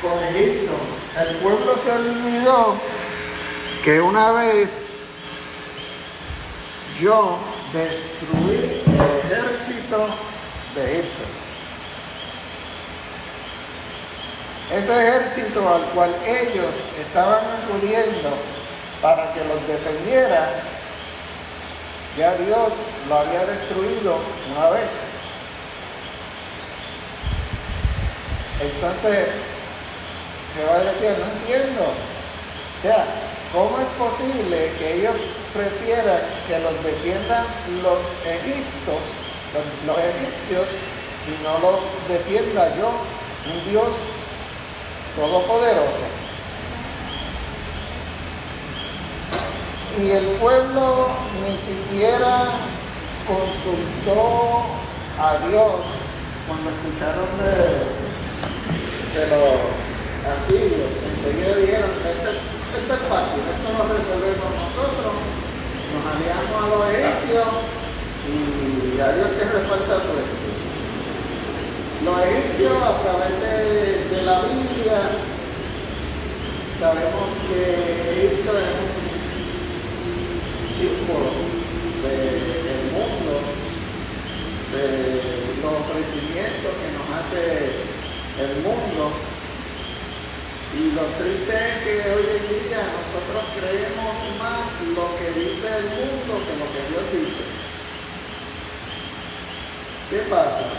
con Egipto. El pueblo se olvidó que una vez yo destruí el ejército de Egipto. Ese ejército al cual ellos estaban acudiendo para que los defendiera, ya Dios lo había destruido una vez. Entonces, Jehová decía, no entiendo. O sea, ¿cómo es posible que ellos prefieran que los defiendan los egipcios, los, los egipcios, y no los defienda yo, un Dios todopoderoso? Y el pueblo ni siquiera consultó a Dios cuando escucharon de de los asirios, enseguida dijeron, esto, es fácil, esto lo resolvemos nosotros, nos aliamos a los egipcios y a Dios que reparta suerte. Los egipcios a través de, de la Biblia sabemos que Egipto es un símbolo del mundo, de los ofrecimientos que nos hace el mundo. Y lo triste es que hoy en día nosotros creemos más lo que dice el mundo que lo que Dios dice. ¿Qué pasa?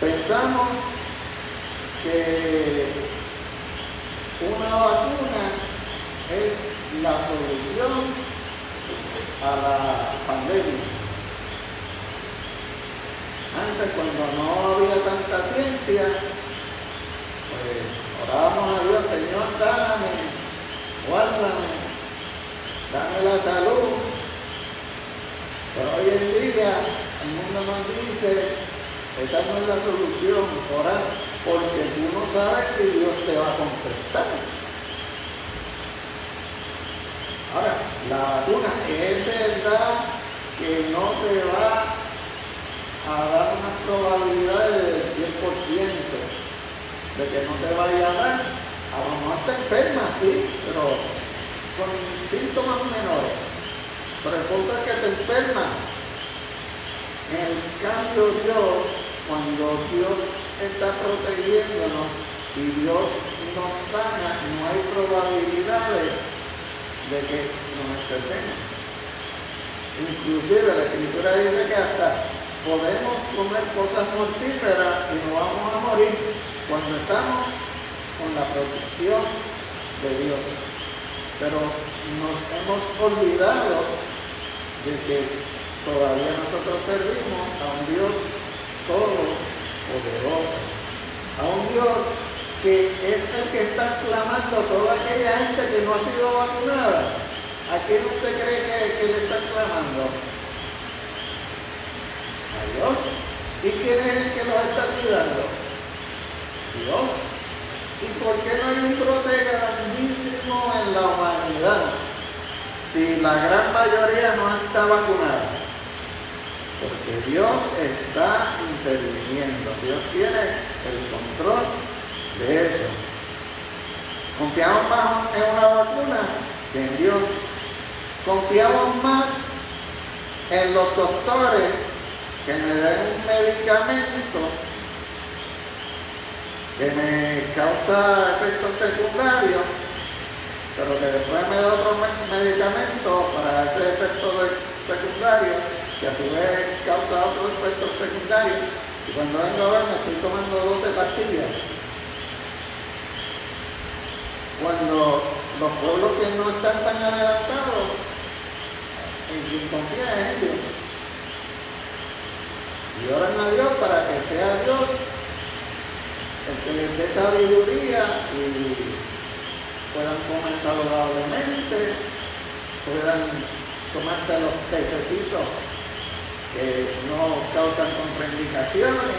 Pensamos que una vacuna es la solución a la pandemia. Antes, cuando no había tanta ciencia, pues orábamos a Dios, Señor, sáname, guárdame, dame la salud. Pero hoy en día el mundo nos dice, esa no es la solución, orar, porque tú no sabes si Dios te va a contestar. Ahora, la vacuna es verdad que no te va a dar unas probabilidades del 100% de que no te vaya a dar. A lo mejor te enfermas, sí, pero con síntomas menores. Pero el punto es que te enfermas. En cambio Dios, cuando Dios está protegiéndonos y Dios nos sana, no hay probabilidades de que nos enfermemos. Inclusive la escritura dice que hasta podemos comer cosas mortíferas y no vamos a morir cuando estamos con la protección de Dios. Pero nos hemos olvidado de que todavía nosotros servimos a un Dios todopoderoso, a un Dios que es el que está clamando a toda aquella gente que no ha sido vacunada. ¿A quién usted cree que, que le está clamando? Dios. ¿Y quién es el que nos está cuidando? Dios. ¿Y por qué no hay un brote grandísimo en la humanidad si la gran mayoría no está vacunada? Porque Dios está interviniendo. Dios tiene el control de eso. Confiamos más en una vacuna que en Dios. Confiamos más en los doctores que me den un medicamento que me causa efectos secundarios, pero que después me da otro medicamento para ese efecto secundario, que a su vez causa otro efecto secundario, y cuando vengo a ver me estoy tomando 12 pastillas. Cuando los pueblos que no están tan adelantados, en quien confía en ellos, y oran a Dios para que sea Dios el que les dé sabiduría y puedan comer saludablemente, puedan tomarse los pececitos que no causan contraindicaciones,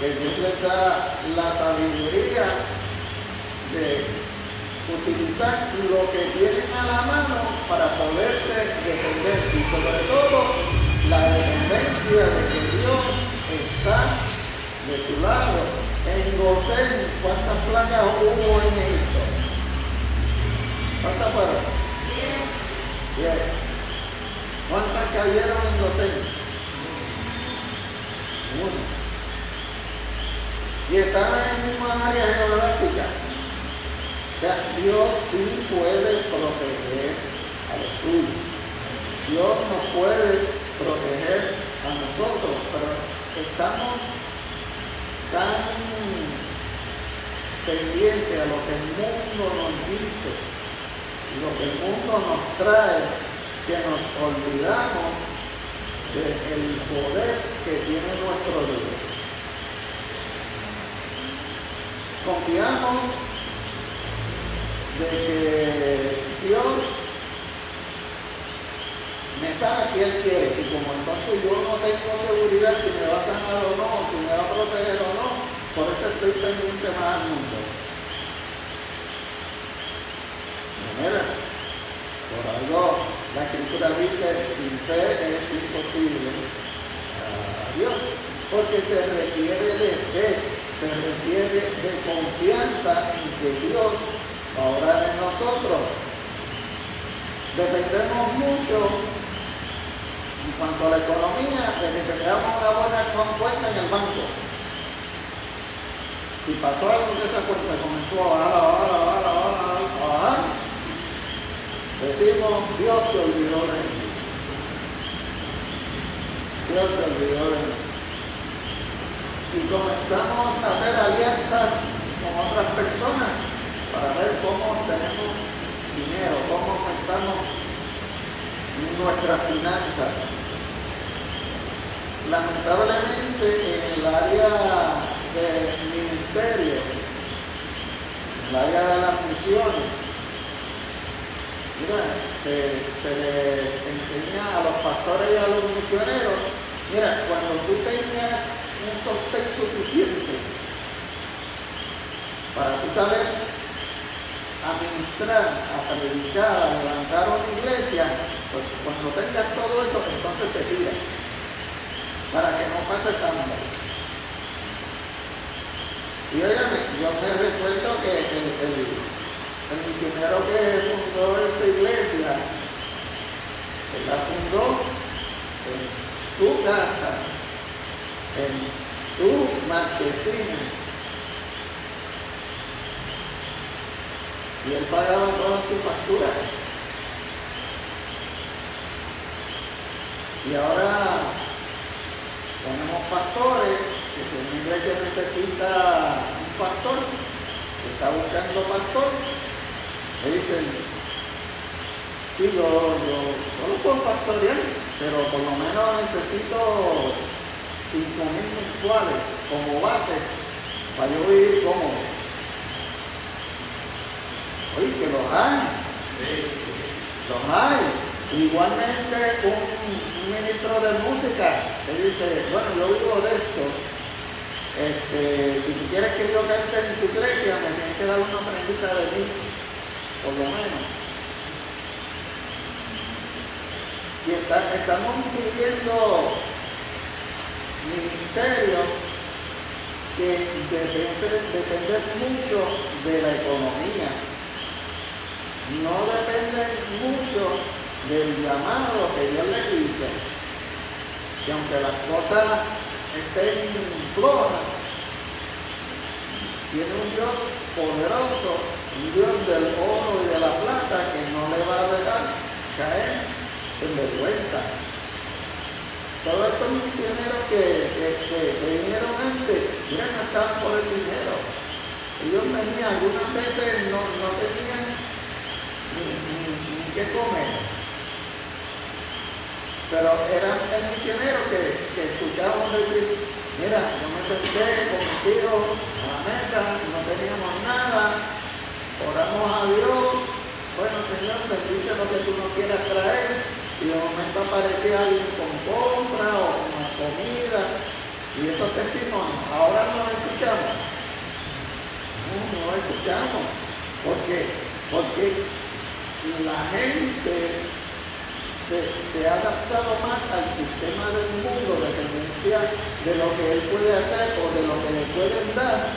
que Dios les da la sabiduría de utilizar lo que tienen a la mano para poderse defender y sobre todo la descendencia de que Dios está de su lado Gosén, ¿cuántas placas hubo en Egipto? ¿Cuántas fueron? Diez. ¿Cuántas cayeron en Gosén? Uno. Y estaban en misma área geográfica. O sea, Dios sí puede proteger a los suyos. Dios nos puede proteger a nosotros, pero estamos tan pendientes a lo que el mundo nos dice lo que el mundo nos trae que nos olvidamos del poder que tiene nuestro Dios. Confiamos de que Dios me sana si Él quiere. Y como entonces yo no tengo seguridad si me va a sanar o no, si me va a proteger o no, por eso estoy pendiente más al mundo. Mira, por algo la escritura dice, sin fe es imposible a Dios, porque se requiere de fe, se requiere de confianza en que Dios va a orar en nosotros. Dependemos mucho cuanto a la economía, desde que creamos una buena cuenta en el banco, si pasó algo que esa cuenta comenzó a bajar, a bajar, a bajar, a bajar, a bajar, decimos, Dios se olvidó de mí. Dios se olvidó de mí. Y comenzamos a hacer alianzas con otras personas para ver cómo tenemos dinero, cómo aumentamos nuestras finanzas. Lamentablemente en el área del ministerio, en el área de las misiones, mira, se, se les enseña a los pastores y a los misioneros, mira, cuando tú tengas un sostén suficiente para tú saber administrar, a predicar, a levantar una iglesia, pues cuando tengas todo eso, entonces te tiras para que no pases hambre. Y óigame, yo me recuerdo que el, misionero que fundó esta iglesia, él la fundó en su casa, en su marquesina. Y él pagaba todas sus facturas. Y ahora tenemos pastores, que si una iglesia necesita un pastor, que está buscando pastor, le dicen, sí, yo, yo, yo lo puedo pastorear, pero por lo menos necesito 5 mil mensuales como base para yo vivir cómodo. Oye, que los hay. Los hay. Igualmente un, ministro de música que dice, bueno, yo vivo de esto, este, si tú quieres que yo cante en tu iglesia, me tienes que dar una prendita de mí, por lo menos. Y estamos viviendo ministerios que dependen mucho de la economía, no dependen mucho del llamado que Dios le dice, que aunque las cosas estén flojas, tiene un Dios poderoso, un Dios del oro y de la plata que no le va a dejar caer en vergüenza. Todos estos misioneros que, vinieron antes, ya no estaban por el dinero. Ellos venían, algunas veces no, tenían ni, ni, ni qué comer pero era el misionero que, que escuchábamos decir, mira, yo me senté con mis hijos a la mesa, no teníamos nada, oramos a Dios, bueno Señor, bendice lo que tú nos quieras traer, y de momento aparecía alguien con compra o con comida, y esos testimonios, ahora no escuchamos. No, no escuchamos. ¿Por qué? Porque la gente se, ha adaptado más al sistema del mundo de dependencia de lo que él puede hacer o de lo que le pueden dar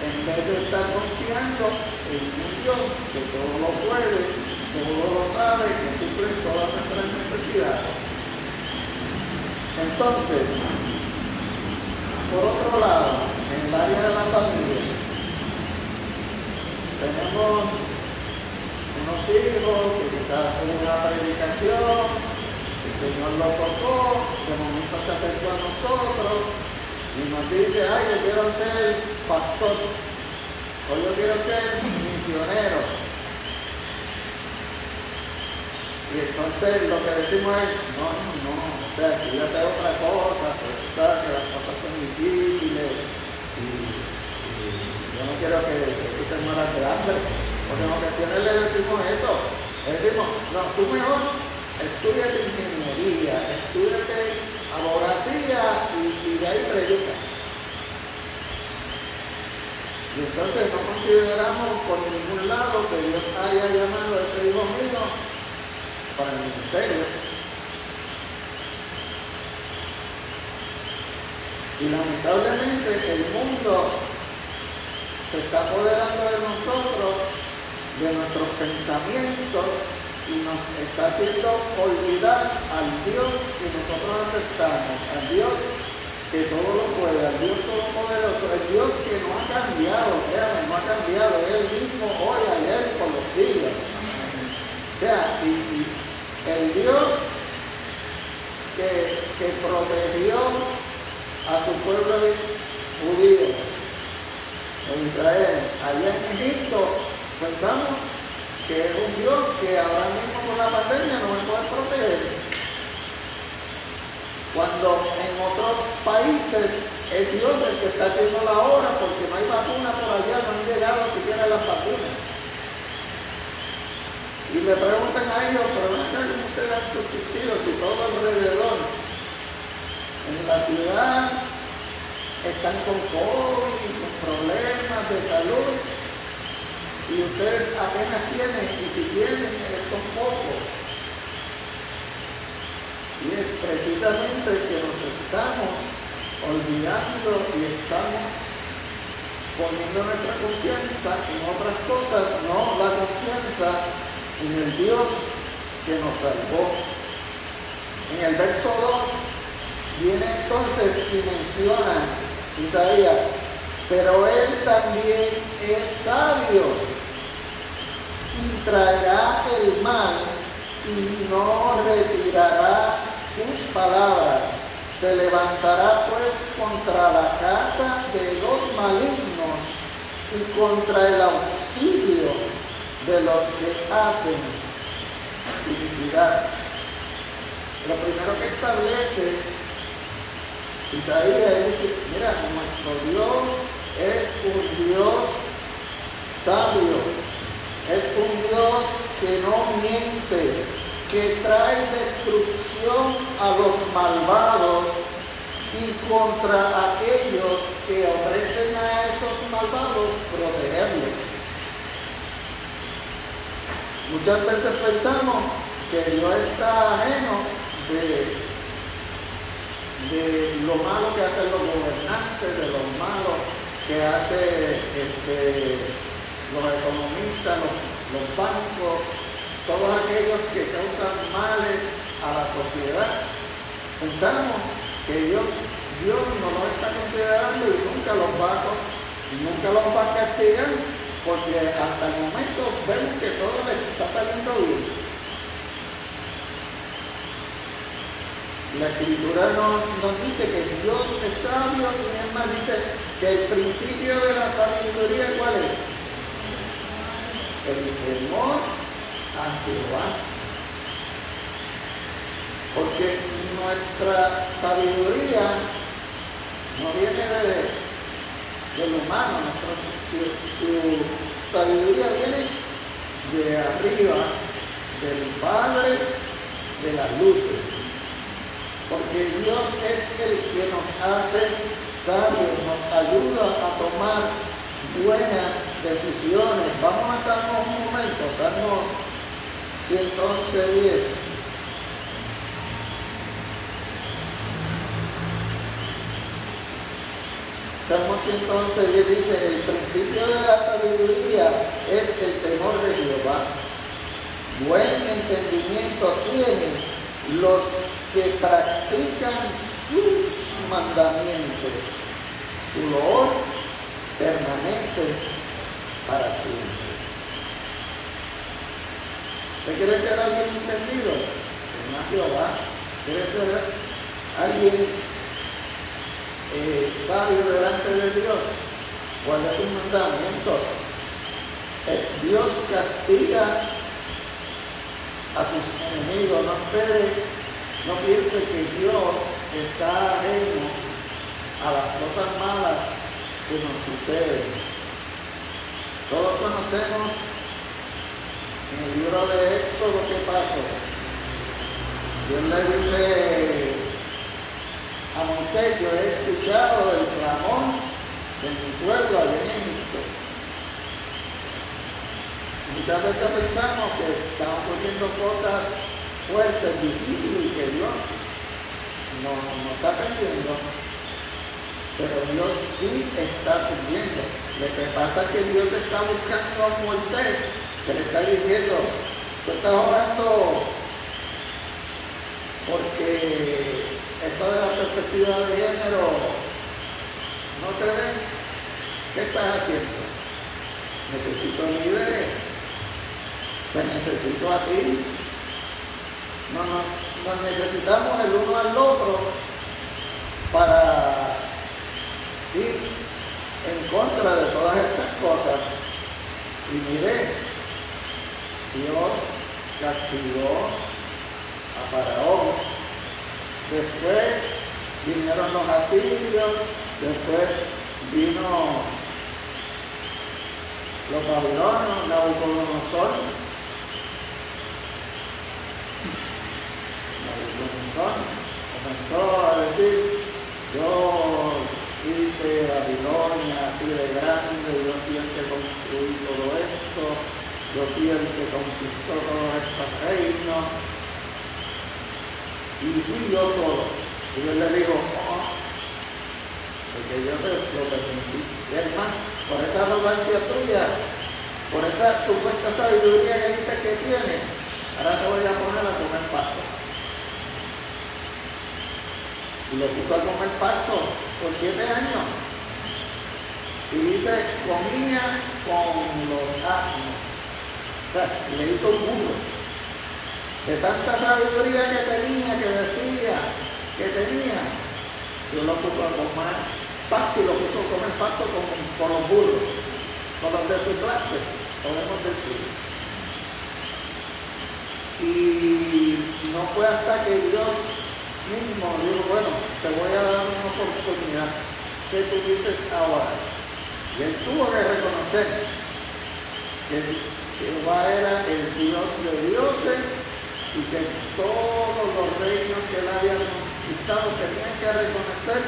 en vez de estar confiando en un Dios que todo lo puede, todo lo sabe, que suple todas nuestras necesidades. Entonces, por otro lado, en el área de la familia, tenemos unos hijos que quizás una predicación, el Señor lo tocó, de momento se acercó a nosotros y nos dice, ay, yo quiero ser pastor, o yo quiero ser misionero. Y entonces lo que decimos es, no, no, no, o sea, estudiate otra cosa, pero tú sabes que las cosas son difíciles y, yo no quiero que, tú te mueras de hambre. Porque en ocasiones le decimos eso, le decimos, no, tú mejor estudiate ingeniería, estudiate abogacía y, y de ahí predica. Y entonces no consideramos por ningún lado que Dios haya llamado a ese hijo mío para el ministerio. Y lamentablemente el mundo se está apoderando de nosotros, de nuestros pensamientos, y nos está haciendo olvidar al Dios que nosotros aceptamos, al Dios que todo lo puede, al Dios todopoderoso, el Dios que no ha cambiado, créanme, no ha cambiado, es el mismo hoy, ayer, por los siglos. O sea, y, el Dios que, que protegió a su pueblo judío, en Israel, allá en Egipto, pensamos que es un Dios que ahora mismo con la pandemia no me puede proteger. Cuando en otros países es Dios el que está haciendo la obra porque no hay vacuna allá, no han llegado siquiera las vacunas. Y le preguntan a ellos, pero no cómo ustedes han subsistido si todo alrededor en la ciudad están con COVID, con problemas de salud y ustedes apenas tienen, y si tienen, son pocos. Y es precisamente que nos estamos olvidando y estamos poniendo nuestra confianza en otras cosas, no la confianza en el Dios que nos salvó. En el verso 2 viene entonces y menciona Isaías, pero él también es sabio y traerá el mal y no retirará sus palabras. Se levantará pues contra la casa de los malignos y contra el auxilio de los que hacen iniquidad. Lo primero que establece Isaías dice, mira, nuestro Dios es un Dios sabio, es un Dios que no miente, que trae destrucción a los malvados y contra aquellos que ofrecen a esos malvados protegerlos. Muchas veces pensamos que Dios está ajeno de, de lo malo que hacen los gobernantes, de lo malo que hace este, los economistas, los, bancos, todos aquellos que causan males a la sociedad. Pensamos que Dios, Dios no los está considerando y nunca los va a, nunca los va a castigar porque hasta el momento vemos que todo les está saliendo bien. La escritura nos, nos, dice que Dios es sabio y además dice que el principio de la sabiduría cuál es? El temor a Jehová. Porque nuestra sabiduría no viene de, lo humano, nuestra, su, sabiduría viene de arriba, del Padre de las luces. Porque Dios es el que nos hace sabios, nos ayuda a tomar buenas decisiones. Vamos a Salmo un momento, Salmo 111, 10. Salmo 111 dice, el principio de la sabiduría es el temor de Jehová. Buen entendimiento tienen los que practican sus mandamientos. Su loor permanece para siempre. ¿Usted quiere ser alguien entendido? Tema Jehová. ¿Quiere ser alguien eh, sabio delante de Dios? Guarda sus mandamientos. Eh, Dios castiga a sus enemigos. No espere, no piense que Dios está ajeno a las cosas malas que nos suceden. Todos conocemos en el libro de Éxodo, ¿qué pasó? Dios le dice a Moisés, yo he escuchado el clamor de mi pueblo en Egipto. Muchas veces pensamos que estamos ocurriendo cosas fuertes, difíciles y que Dios no, no está atendiendo. Pero Dios sí está cumpliendo. Lo que pasa es que Dios está buscando a Moisés que le está diciendo, tú estás orando porque esto de la perspectiva de género no se ve. ¿Qué estás haciendo? Necesito líderes. Te necesito a ti. No nos, necesitamos el uno al otro para ir en contra de todas estas cosas. Y mire, Dios castigó a Faraón. Después vinieron los asirios, después vino los babilonios, Nabucodonosor. Nabucodonosor comenzó a decir, yo hice Babilonia así de grande, yo fui el que construí todo esto, yo fui el que conquistó todos estos reinos y fui yo solo. Y yo le digo, oh, porque yo te lo permití. Y hermano, por esa arrogancia tuya, por esa supuesta sabiduría que dice que tiene, ahora te voy a poner a comer pasto. Y lo puso a comer pasto por siete años. Y dice, comía con los asnos o sea, le hizo un burro. De tanta sabiduría que tenía, que decía, que tenía, Dios lo puso a comer pasto y lo puso a comer pasto con, con los burros, con los de su clase, podemos decir. Y no fue hasta que Dios mismo dijo, bueno, te voy a dar una oportunidad. ¿Qué tú dices ahora? Y él tuvo que reconocer que Jehová era el Dios de dioses y que todos los reinos que él había conquistado tenían que reconocer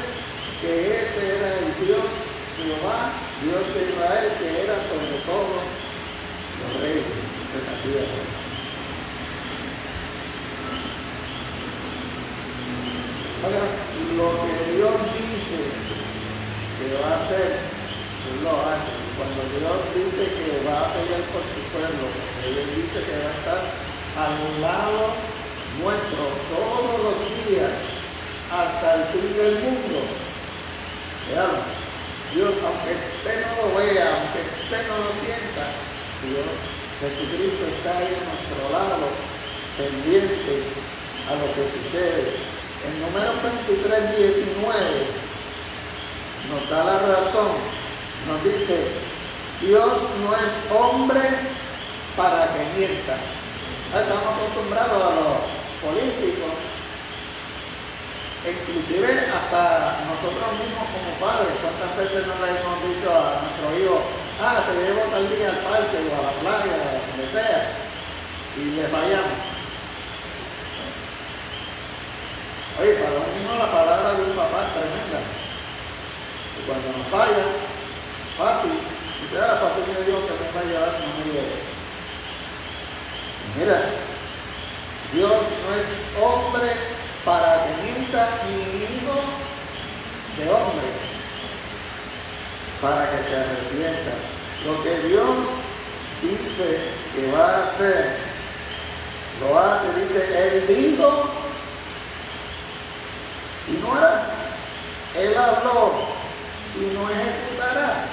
que ese era el Dios Jehová, Dios de Israel, que era sobre todo los reinos de la tierra. Lo que Dios dice que va a hacer, Él lo hace. Cuando Dios dice que va a pelear por su pueblo, Él dice que va a estar a un lado nuestro todos los días hasta el fin del mundo. Vean, Dios, aunque usted no lo vea, aunque usted no lo sienta, Dios, Jesucristo está ahí a nuestro lado, pendiente a lo que sucede. En número 23, 19 nos da la razón, nos dice, Dios no es hombre para que mienta. Estamos acostumbrados a los políticos, inclusive hasta nosotros mismos como padres, cuántas veces no le hemos dicho a nuestro hijo, ah, te llevo tal día al parque o a la playa, donde sea, y le fallamos. Oye, para un niño la palabra de un papá es tremenda. Y cuando nos falla, papi, Dice, ah, pastor me dijo que me va a llevar, no me. Mira, Dios no es hombre para que mienta ni hijo de hombre para que se arrepientan. Lo que Dios dice que va a hacer, lo hace, dice, Él dijo y no hará. Él habló y no ejecutará.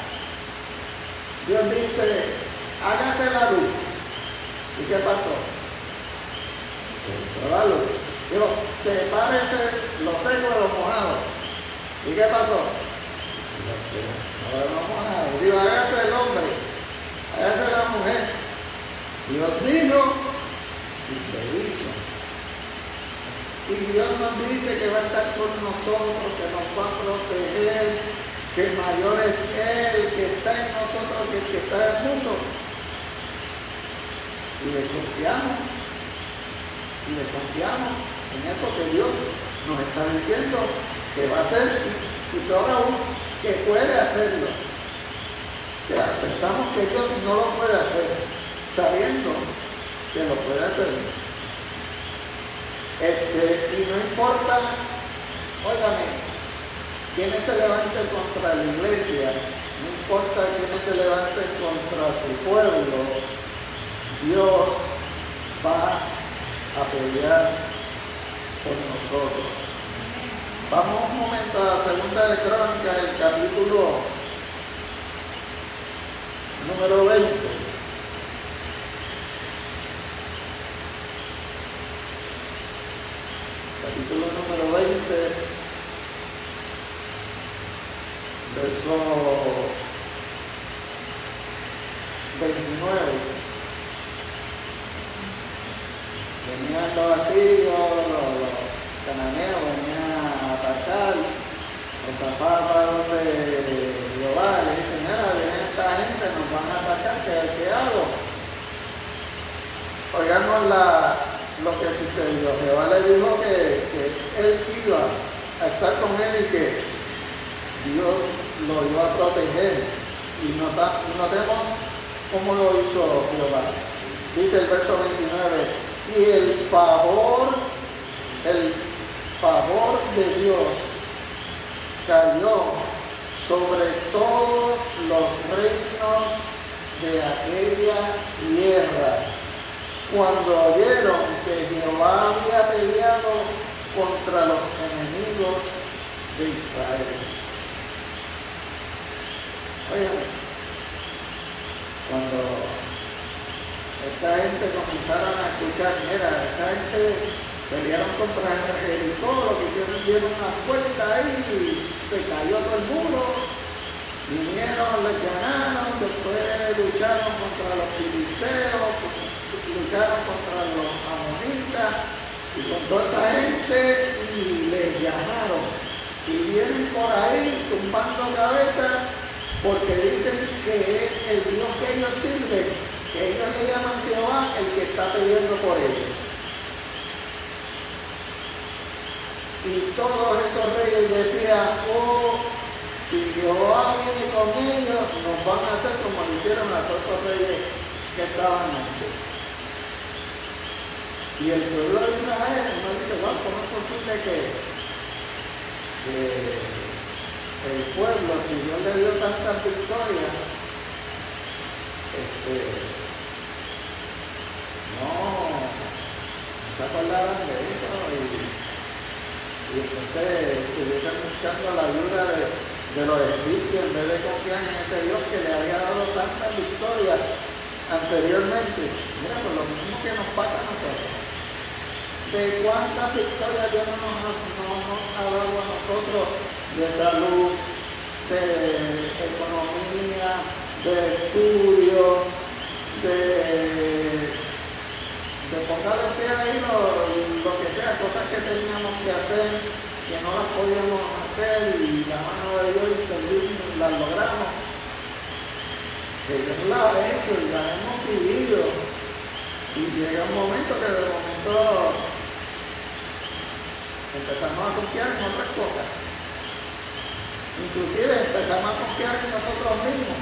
Dios dice, hágase la luz. ¿Y qué pasó? Se la luz. Dijo, sepárese lo seco de lo mojado. ¿Y qué pasó? Ahora no mojado. Dijo, hágase el hombre, hágase la mujer. Dios dijo y se hizo. Y Dios nos dice que va a estar con nosotros, que nos va a proteger, que mayor es Él que está en nosotros que el que está en el mundo. Y le confiamos, y le confiamos en eso que Dios nos está diciendo que va a hacer y, y peor aún, que puede hacerlo. O sea, pensamos que Dios no lo puede hacer, sabiendo que lo puede hacer. Este, y no importa, óigame, quienes se levanten contra la iglesia, no importa quiénes se levanten contra su pueblo, Dios va a pelear por nosotros. Vamos un momento a la segunda de Crónica, el capítulo número 20. Capítulo número 20. verso 29. Venían los asirios, los, cananeos, venían a atacar los zapatos de Jehová, le dicen, mira, viene esta gente, nos van a atacar, ¿qué, qué hago? Oigamos la, lo que sucedió. Jehová le dijo que, que él iba a estar con él y que Dios lo iba a proteger. Y notemos cómo lo hizo Jehová. Dice el verso 29, y el favor, el favor de Dios cayó sobre todos los reinos de aquella tierra. Cuando oyeron que Jehová había peleado contra los enemigos de Israel. Oye, cuando esta gente comenzaron a escuchar, mira, esta gente pelearon contra Jericó, lo que hicieron dieron una puerta ahí se cayó todo el muro, vinieron, les ganaron, después lucharon contra los filisteos, lucharon contra los amonitas y con toda esa gente y les ganaron. Y vienen por ahí tumbando cabezas porque dicen que es el Dios que ellos sirven, que ellos le llaman Jehová, el que está pidiendo por ellos. Y todos esos reyes decían, oh, si Jehová viene con ellos, nos van a hacer como lo hicieron a todos esos reyes que estaban antes. Y el pueblo de Israel, uno dice, bueno, ¿cómo es posible que, el pueblo, si Dios le dio tantas victorias, este, no, se acordaron de eso y, y entonces estuviesen buscando la ayuda de, de los egipcios en vez de confiar en ese Dios que le había dado tantas victorias anteriormente. Mira, pues lo mismo que nos pasa a nosotros. De cuántas victorias Dios no nos, no nos ha dado a nosotros de salud, de economía, de estudio, de, de pongar el pie ahí lo, lo, que sea, cosas que teníamos que hacer, que no las podíamos hacer y la mano de Dios las logramos. Que Dios las ha hecho y las hemos vivido. Y llega un momento que de momento empezamos a confiar en otras cosas. Inclusive empezamos a confiar en nosotros mismos.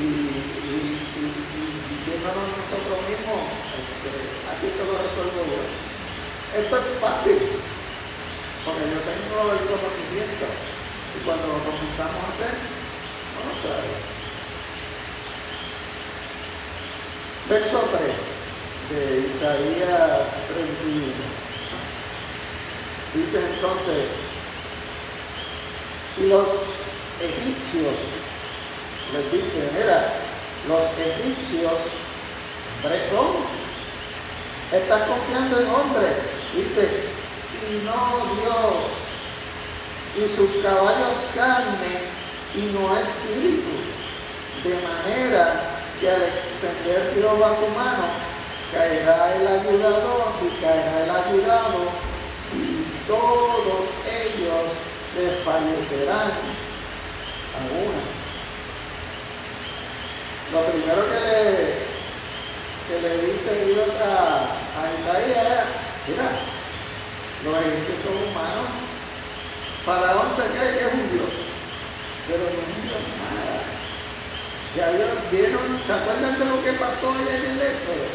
Y, diciéndonos nosotros mismos, este, así que lo resuelvo yo. Esto es fácil, porque yo tengo el conocimiento. Y cuando lo comenzamos a hacer, no lo. Verso 3 de Isaías 31. Dice entonces, y los egipcios les dice, mira, los egipcios, hombres confiando en hombres, dice, y no Dios, y sus caballos carne y no espíritu, de manera que al extender Jehová su mano, caerá el ayudador y caerá el ayudado, todos ellos desfallecerán a una. Lo primero que le, que le dice Dios a, a Isaías es, mira, los egipcios son humanos. Faraón se cree que es un Dios, pero no es Dios nada. Ya vieron, ¿se acuerdan de lo que pasó allá en el Éxodo?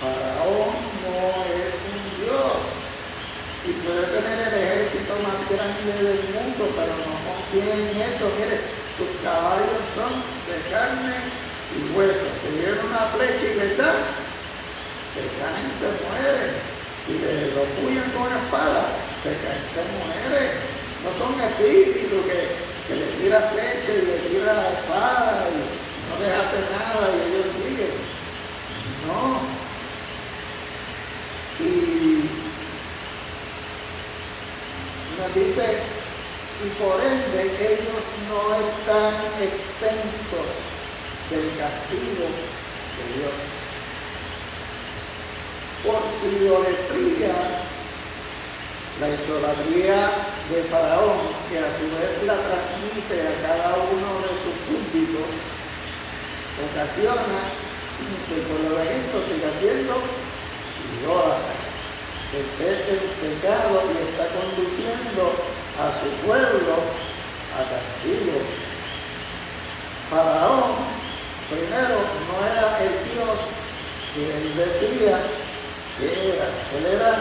Faraón no es un Dios y puede tener el ejército más grande del mundo, pero no confía en eso. Mire, sus caballos son de carne y hueso. Si viene una flecha y le dan, se caen, se mueren. Si le lo puyan con espada, se caen, se mueren. No son espíritus que, que le tira flecha y le tira la espada y no les hace nada y ellos siguen. No. Y nos dice y por ende ellos no están exentos del castigo de Dios. Por su idolatría, la idolatría de Faraón, que a su vez la transmite a cada uno de sus súbditos, ocasiona que el pueblo de Egipto siga siendo idólatra, esté en pecado y está conduciendo a su pueblo a castigo. Faraón, primero, no era el Dios que él decía que era, él era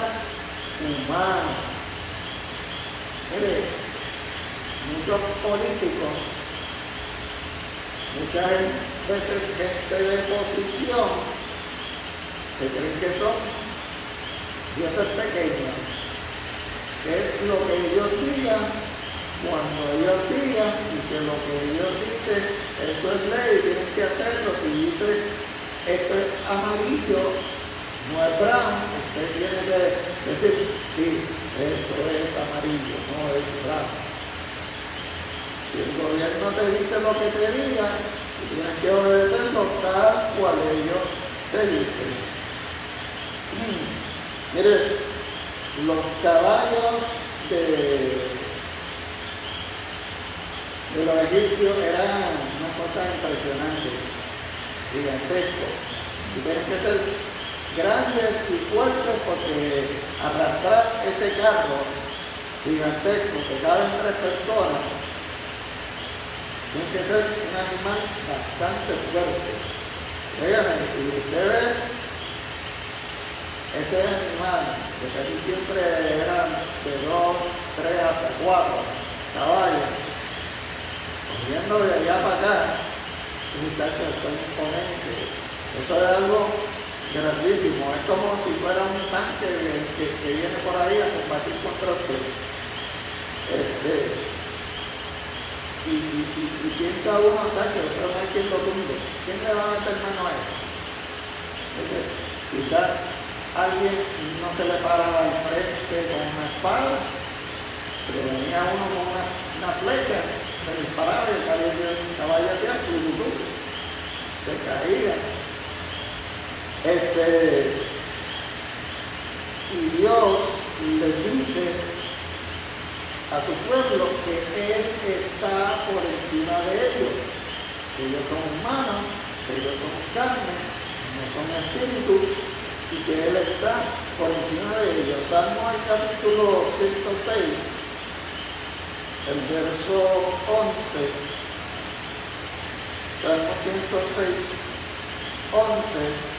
humano. Mire, muchos políticos, muchas veces gente de posición, se creen que son dioses pequeños que es lo que ellos digan, cuando ellos digan, y que lo que ellos dicen, eso es ley, tienen que hacerlo. Si dice esto es amarillo, no es brown, usted tiene que decir, sí, eso es amarillo, no es brown. Si el gobierno te dice lo que te diga, tienes que obedecerlo tal cual ellos te dicen. Mire, los caballos de, los egipcios eran una cosa impresionante, gigantesco. Y tienen que ser grandes y fuertes porque arrastrar ese carro gigantesco que caben tres personas tiene que ser un animal bastante fuerte. Oigan, si usted ve ese animal, que casi siempre eran de dos, tres hasta cuatro caballos, corriendo de allá para acá, muchachos son imponentes. Eso es algo grandísimo, es como si fuera un tanque que, viene por ahí a combatir contra usted. Este, y, y, piensa uno, tanque, eso no hay quien lo tumbe. ¿Quién le va a meter mano a eso? quizás alguien no se le paraba al frente con una espada, pero venía uno con una, una flecha, se disparaba y el caballo, el caballo se caía. Este, y Dios le dice a su pueblo que Él está por encima de ellos, que ellos son humanos, que ellos son carne, no son espíritus, y que Él está por encima de ellos. Salmo al capítulo 106, el verso 11. Salmo 106, 11.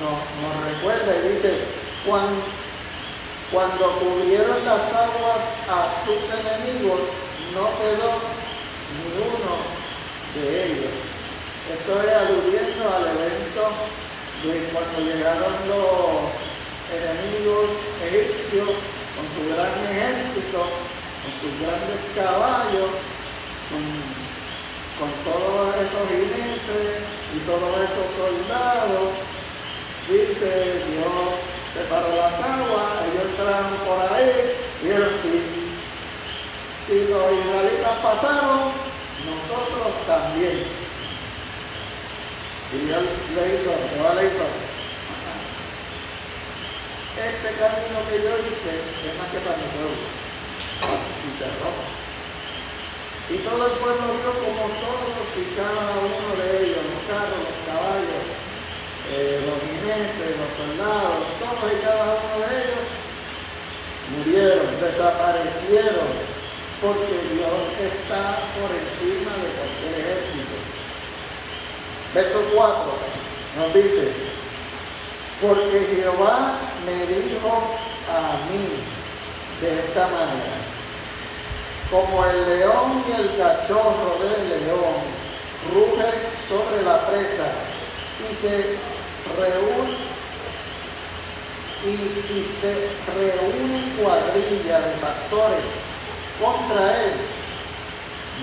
Nos, nos recuerda y dice, cuán Cuando cubrieron las aguas a sus enemigos, no quedó ni uno de ellos. Estoy aludiendo al evento de cuando llegaron los enemigos egipcios con su gran ejército, con sus grandes caballos, con, con todos esos jinetes y todos esos soldados. Dice Dios separó las aguas, ellos entraron por ahí, vieron si, si los israelitas pasaron, nosotros también. Y Dios le hizo, Jehová le hizo, este camino que yo hice es más que para mi pueblo. Y cerró. Y todo el pueblo vio como todos y cada uno de ellos, los carros, los caballos, eh, los jinetes, los soldados, todos y cada uno de ellos murieron, desaparecieron, porque Dios está por encima de cualquier ejército. Verso 4 nos dice, porque Jehová me dijo a mí de esta manera, como el león y el cachorro del león rugen sobre la presa y se reúne y si se reúne cuadrilla de pastores contra él,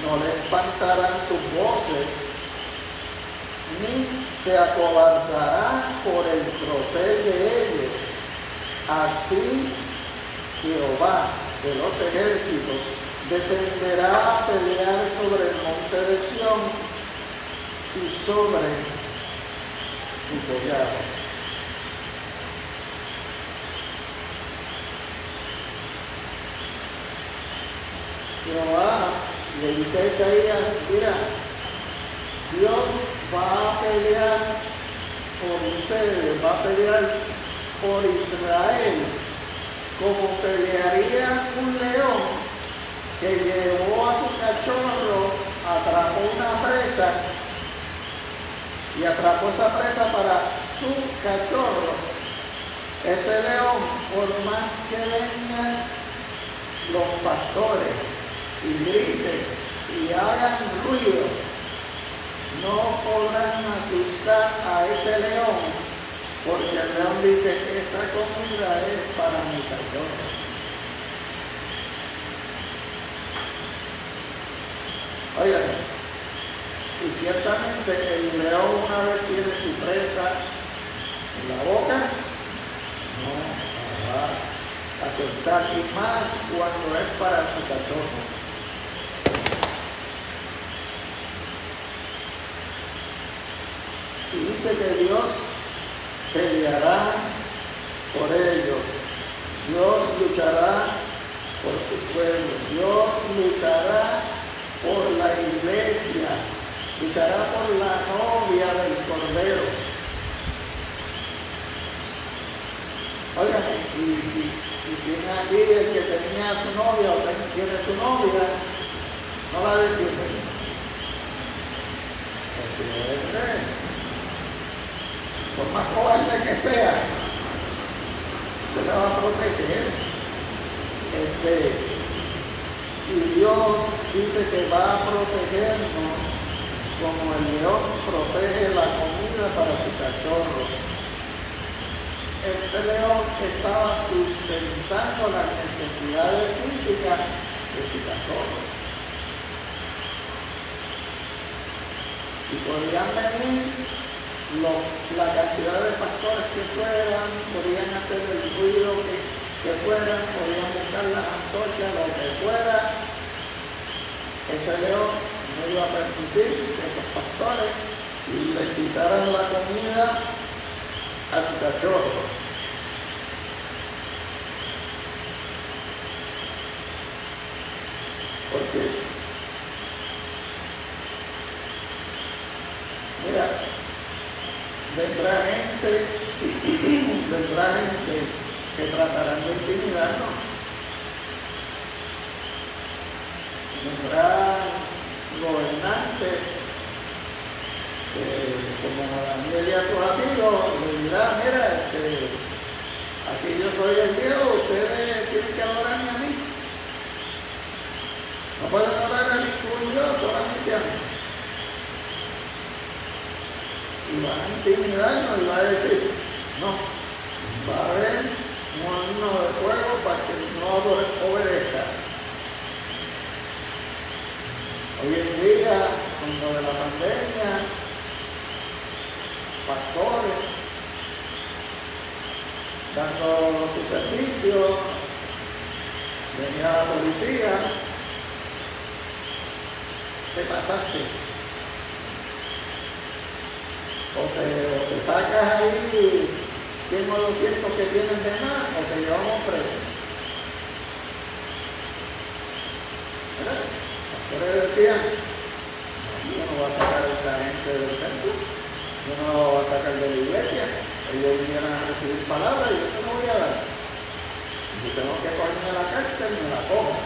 no le espantarán sus voces, ni se acobardará por el tropel de ellos. Así Jehová de los ejércitos descenderá a pelear sobre el monte de Sión y sobre Jehová le dice a Isaías, mira, Dios va a pelear por ustedes, va a pelear por Israel, como pelearía un león que llevó a su cachorro, atrapó una presa y atrapó esa presa para su cachorro. Ese león, por más que vengan los pastores y griten y hagan ruido, no podrán asustar a ese león, porque el león dice, esa comida es para mi cachorro. Oigan, y ciertamente el león una vez tiene su presa en la boca, no va a soltar y más cuando es para su cachorro. Y dice que Dios peleará por ellos. Dios luchará por su pueblo. Dios luchará por la iglesia luchará por la novia del Cordero. Oigan, y, tiene aquí el que tenía a su novia o tiene su novia, no la detiene. Por más cobarde que sea, se la va a proteger. Este, y Dios dice que va a protegernos como el león protege la comida para su cachorro. Este león estaba sustentando las necesidades físicas de su cachorro. Y podían venir la cantidad de pastores que fueran, podían hacer el ruido que, que fueran, podían buscar las antorchas, lo que fuera. Ese león no iba a permitir que esos pastores le quitaran la comida a su cachorro. Porque, vendrá gente, vendrá gente que tratarán de intimidarnos. Vendrá gobernante, como Daniel y a sus amigos, le dirá, mira, este, Aquí yo soy el Dios, ustedes tienen que adorarme a mí. No pueden adorar a ningún Dios, solamente a mí. Y van a intimidarnos y va a decir, no, va a haber un horno de fuego para que no obedezca. Hoy en día, con lo de la pandemia, pastores dando su servicio, venía la policía, ¿qué pasaste? O te, te sacas ahí 100 o 200 que tienen de más o te llevamos preso. ¿Verdad? Los decían, yo no voy a sacar a esta gente del templo, yo no lo a sacar de la iglesia, ellos vinieron a recibir palabras y yo eso no voy a dar. Si tengo que cogerme a la cárcel, me la cojo.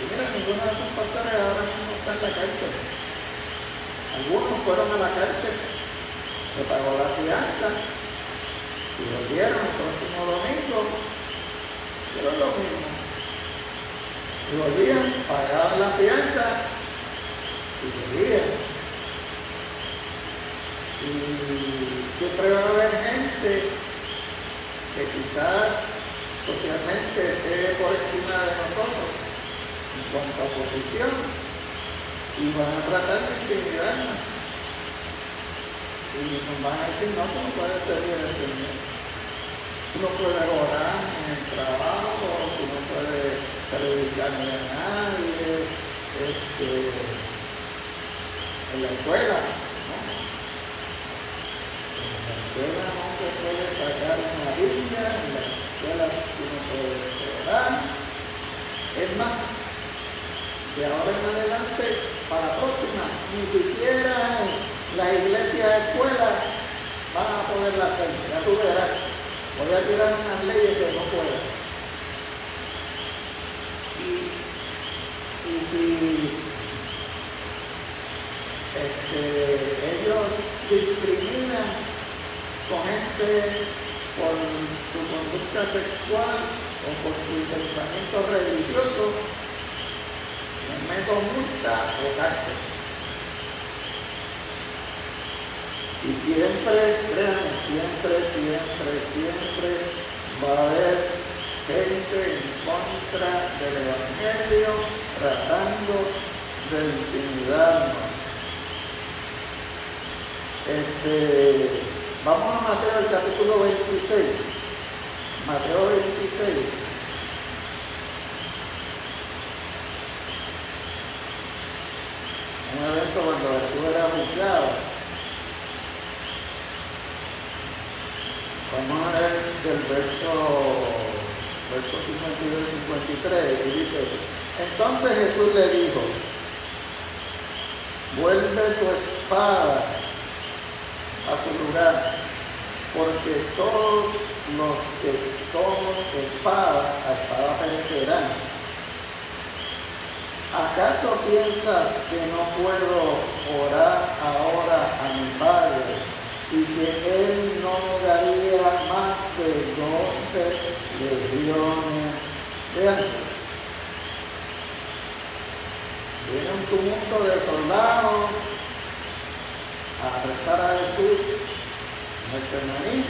Y mira, ninguno de esos pastores ahora mismo está en la cárcel. Algunos fueron a la cárcel, se pagó la fianza, y volvieron el próximo domingo, pero lo mismo. Y volvían, pagaban la fianza y seguían. Y siempre va a haber gente que quizás socialmente esté por encima de nosotros en cuanto a posición y van a tratar de intimidarnos. Y van a decir, no, tú no puedes servir al Señor. Tú no puedes orar en el trabajo, tú no puedes predicarle a nadie, este, en la escuela, ¿no? En la escuela no se puede sacar una Biblia, en la escuela tú no puedes orar. Es más, de ahora en adelante, para la próxima, ni siquiera las iglesias escuelas van a poderla hacer. Ya tú verás. Voy a tirar unas leyes que no puedan. y si este, ellos discriminan con gente por su conducta sexual o por su pensamiento religioso, multa o cárcel. Y siempre, siempre, siempre, siempre va a haber gente en contra del Evangelio tratando de intimidarnos. Este, vamos a Mateo el capítulo 26. Mateo 26. Un evento cuando Jesús era juzgado. Vamos a ver del verso versos 52 y 53, y dice, entonces Jesús le dijo, vuelve tu espada a su lugar, porque todos los que tomen espada, a espada perecerán. ¿Acaso piensas que no puedo orar ahora a mi Padre y que Él no me daría más de doce legiones Vean, viene un tumulto de soldados a arrestar a Jesús en el Semaní.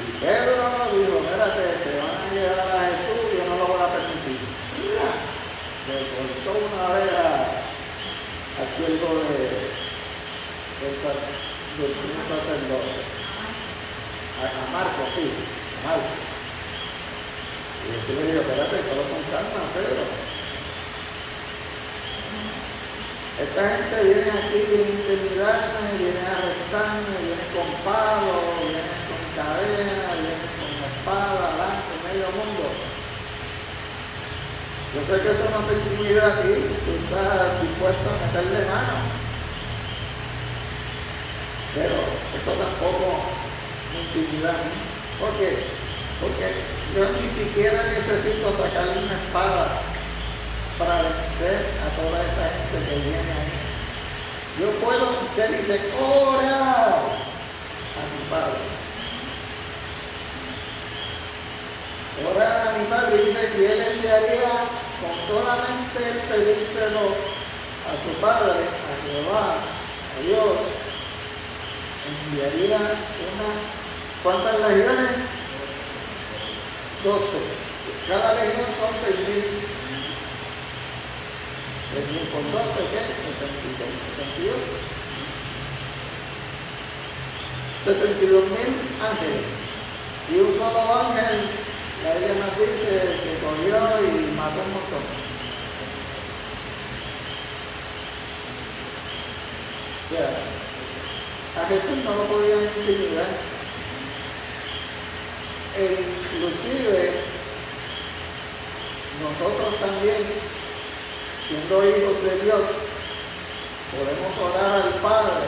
Y Pedro dijo, espérate, se van a llevar a Jesús, yo no lo voy a permitir. Le cortó una vez al siervo de, del, sacerdote a, Marco, sí, a Marco. Y el Señor dijo, espérate, todo con calma, Pedro. Esta gente viene aquí, viene a intimidarme, viene a arrestarme, viene con palos, viene con cadena, viene con espada, lanza, medio mundo. Yo sé que eso no te intimida a ti, tú estás dispuesto a meterle mano. Pero eso tampoco intimidad. ¿Por qué? Porque yo ni siquiera necesito sacarle una espada para vencer a toda esa gente que viene ahí. Yo puedo, usted dice, ora a mi Padre. Ora a mi Padre dice que Él enviaría con solamente pedírselo a su Padre, a Jehová, a Dios, enviaría una, ¿cuántas legiones? Doce. Cada legión son seis mil. Seis mil por doce, ¿qué? Setenta y dos. Setenta y dos mil ángeles. Y un solo ángel, la Biblia nos dice que corrió y mató un montón. O sea, a Jesús no lo podían intimidar. E inclusive nosotros también, siendo hijos de Dios, podemos orar al Padre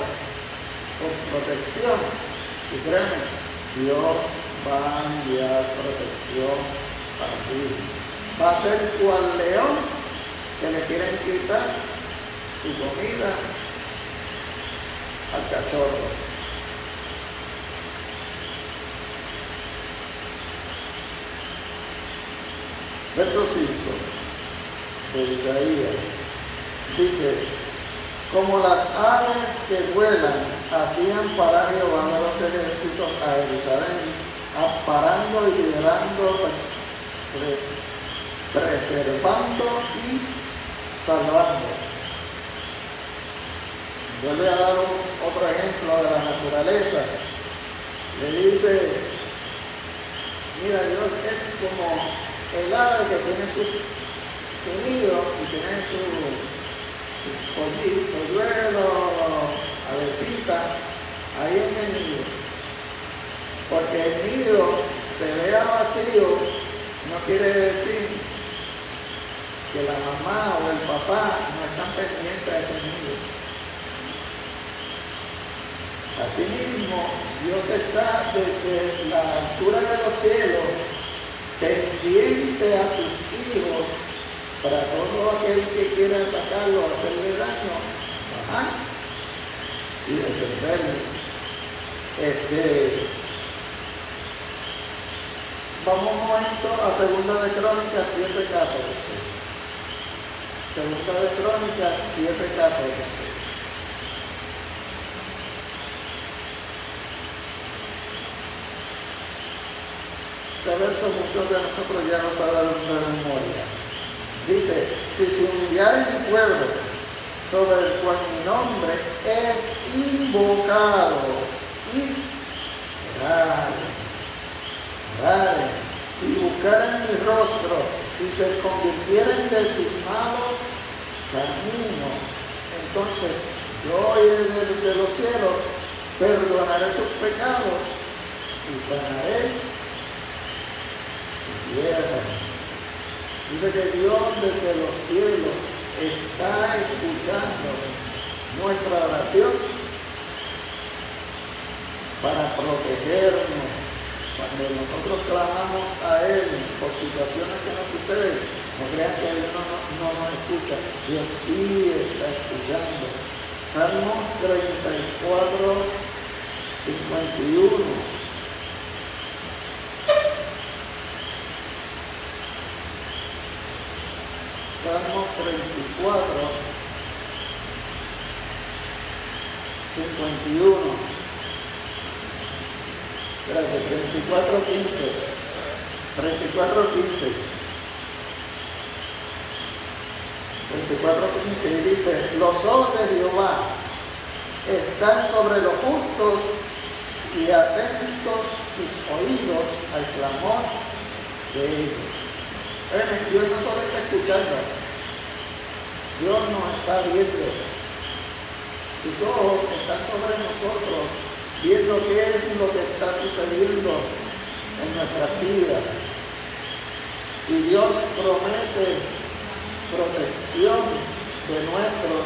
con protección. Y créanme, Dios va a enviar protección para ti. Va a ser cual león que le quieren quitar su comida, al cachorro. Verso 5 de Isaías dice, como las aves que vuelan, hacían para Jehová de los ejércitos a Jerusalén, aparando y liberando, preservando y salvando. Vuelve a dar otro ejemplo de la naturaleza. Le dice, mira, Dios es como el ave que tiene su, nido y tiene su, su polluelo, avecita, ahí en el nido. Porque el nido se vea vacío, no quiere decir que la mamá o el papá no están pendientes de ese nido. Asimismo, Dios está desde la altura de los cielos pendiente a sus hijos para todo aquel que quiera atacarlo, hacerle daño, ajá, y defenderlo. Este, vamos un momento a Segunda de Crónicas 7.14. Segunda de Crónicas 7.14. Este verso muchos de nosotros ya no saben de memoria. Dice, si se humillara mi pueblo, sobre el cual mi nombre es invocado, y oraren, y buscaran mi rostro, y se convirtieran de sus malos caminos, entonces yo desde los cielos, perdonaré sus pecados y sanaré Dice que Dios desde los cielos está escuchando nuestra oración para protegernos. Cuando nosotros clamamos a Él por situaciones que nos suceden, no crean que Dios no, no, nos escucha. Dios sí está escuchando. Salmo 34, 51. Salmo 34, 51. Gracias, 34, 15. 34, 15. 34, 15 y dice, los ojos de Jehová están sobre los justos y atentos sus oídos al clamor de ellos. Dios no solo está escuchando, Dios nos está viendo. Sus ojos están sobre nosotros, viendo qué es lo que está sucediendo en nuestras vidas. Y Dios promete protección de nuestros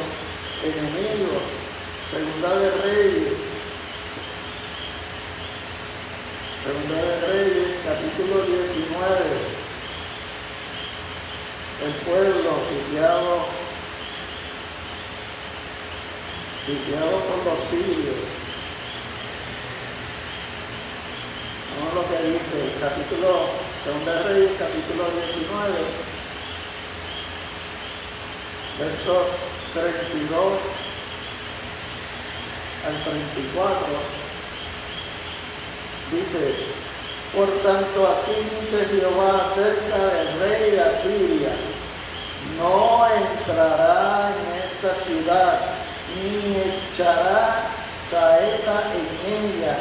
enemigos. Segunda de Reyes. Segunda de Reyes, capítulo 19 el pueblo sitiado sitiado por los sirios. Vamos lo que dice el capítulo, Segunda Reyes, capítulo 19, verso 32 al 34. Dice, por tanto así dice Jehová acerca del rey de Asiria, no entrará en esta ciudad, ni echará saeta en ella,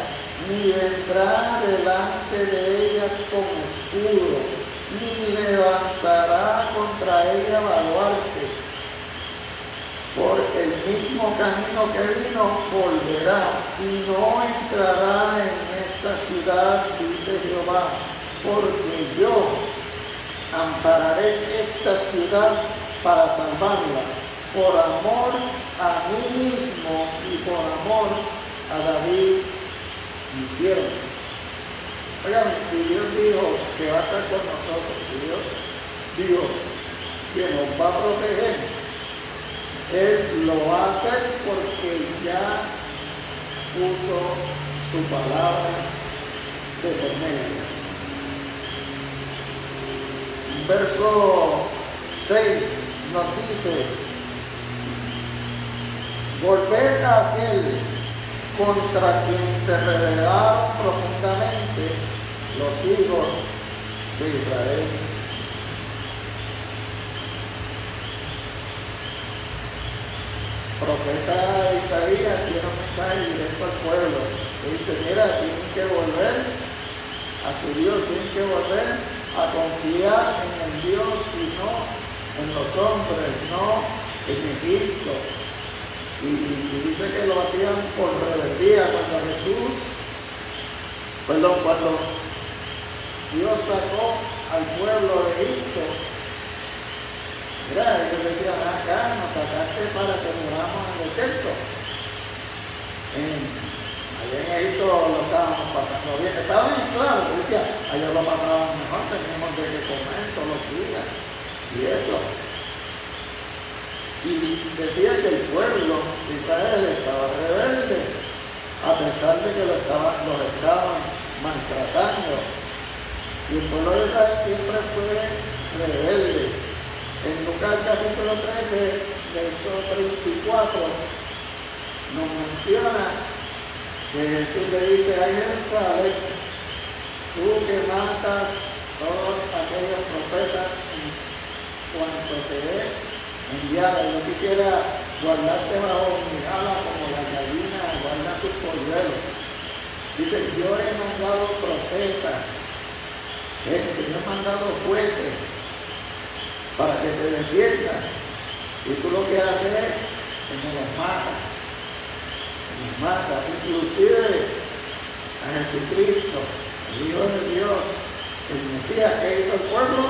ni vendrá delante de ella con escudo, ni levantará contra ella baluarte, porque el mismo camino que vino volverá y no entrará en esta ciudad, dice Jehová, porque yo ampararé esta ciudad para salvarla, por amor a mí mismo y por amor a David mi siervo. Oigan, si Dios dijo que va a estar con nosotros, si Dios dijo que nos va a proteger, Él lo va a hacer porque ya puso su palabra de por. Verso 6 nos dice, volver a aquel contra quien se rebelaron profundamente los hijos de Israel. Profeta Isaías tiene un mensaje directo al pueblo. Le dice, mira, tienen que volver a su Dios, tienen que volver a confiar en el Dios y no en los hombres, no en Egipto. Y, dice que lo hacían por rebeldía cuando Jesús, perdón, cuando Dios sacó al pueblo de Egipto. Mira, ellos decían, acá nos sacaste para que muramos en el desierto. allá en Egipto lo estábamos pasando bien. Estaban en claro, decía, allá lo pasaban mejor, teníamos de comer todos los días. Y eso. Y decía que el pueblo de Israel estaba rebelde, a pesar de que lo estaban, los estaban maltratando y el pueblo de Israel siempre fue rebelde. En Lucas capítulo 13, verso 34, nos menciona que Jesús le dice a Jerusalén, tú que matas todos aquellos profetas en cuanto te he enviado. Yo quisiera guardarte bajo mi ala como la gallina guarda sus polluelos. Dice, yo he mandado profetas que Dios ha mandado jueces para que te defiendan. Y tú lo que haces es que me los mata. Nos mata. Inclusive a Jesucristo, el Hijo de Dios, el Mesías que hizo el pueblo,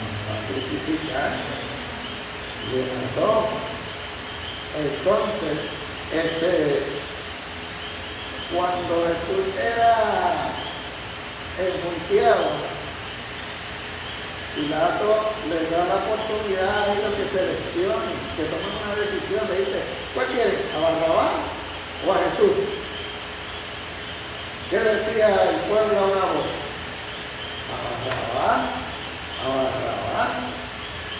nos va a crucificar. Entonces, este, cuando Jesús era enjuiciado. Pilato le da la oportunidad a ellos que seleccionen, que tomen una decisión, le dice, ¿cuál quiere? ¿A Barrabás o a Jesús? ¿Qué decía el pueblo voz? A Barrabás, a Barrabás,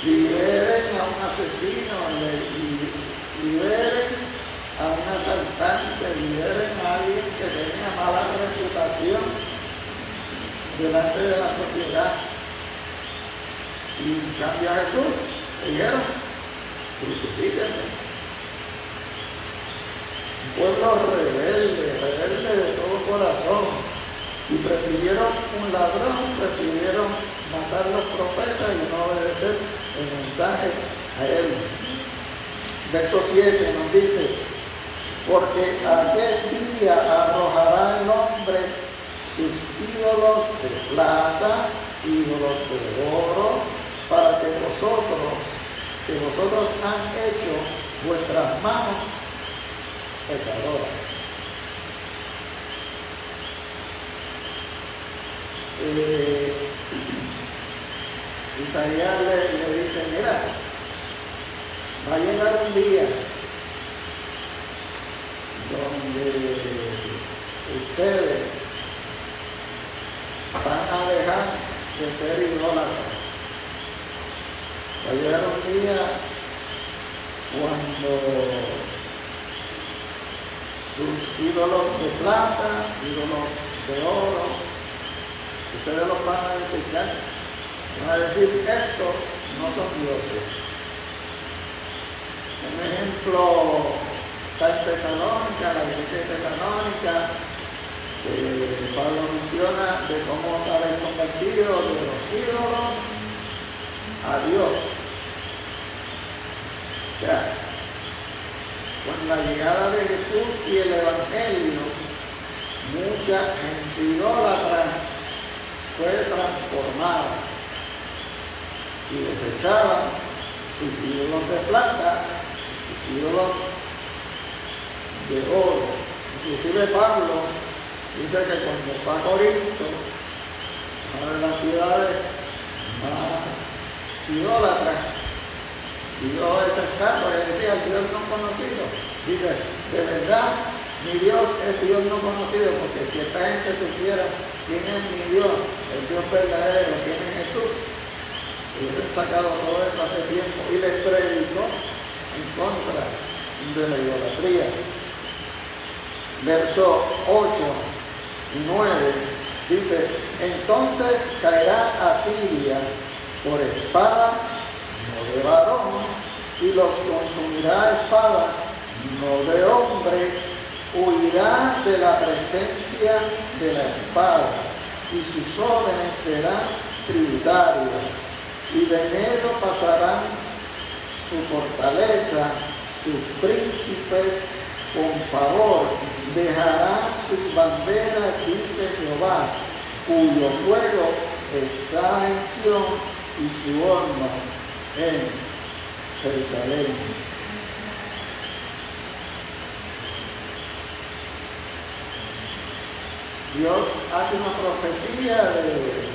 liberen a un asesino, liberen a un asaltante, liberen a alguien que tenía mala reputación delante de la sociedad. Y en cambio a Jesús le dijeron, crucifíquenme. Un pueblo rebelde, rebelde de todo corazón. Y prefirieron un ladrón, prefirieron matar los profetas y no obedecer el mensaje a él. Verso 7 nos dice, porque aquel día arrojará el hombre sus ídolos de plata, ídolos de oro, para que vosotros, que vosotros han hecho vuestras manos pecadoras. Eh, Isaías le, le dice, mira, va a llegar un día de ustedes van a dejar de ser idólatras. Va a llegar un día cuando sus ídolos de plata, ídolos de oro, ustedes los van a desechar. Van a decir, estos no son dioses. Un ejemplo está en Tesalónica, la iglesia de Tesalónica, que Pablo menciona de cómo se habían convertido de los ídolos a Dios. O sea, con la llegada de Jesús y el Evangelio, mucha gente idólatra fue transformada y desechaban sus ídolos de plata, sus ídolos de oro. Inclusive Pablo dice que cuando fue a Corinto, una de las ciudades más idólatras, vio esa estatua y decía Dios no conocido. Dice, de verdad, mi Dios es Dios no conocido, porque si esta gente supiera quién es mi Dios, el Dios verdadero, quién es Jesús, hubiesen sacado todo eso hace tiempo y les predicó en contra de la idolatría. Verso 8 y 9 dice, entonces caerá Asiria por espada, no de varón, y los consumirá espada, no de hombre, huirá de la presencia de la espada, y sus órdenes serán tributarias enero pasarán su fortaleza, sus príncipes con favor, dejarán sus banderas, dice Jehová, cuyo fuego está en Sion y su horno en Jerusalén. Dios hace una profecía de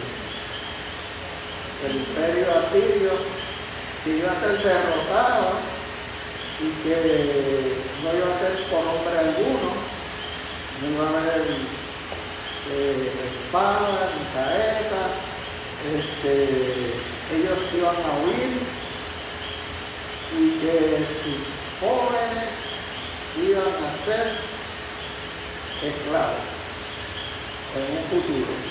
el imperio asirio que iba a ser derrotado y que no iba a ser por hombre alguno, no iba a haber eh, espada ni saeta, este, ellos iban a huir y que sus jóvenes iban a ser esclavos en un futuro.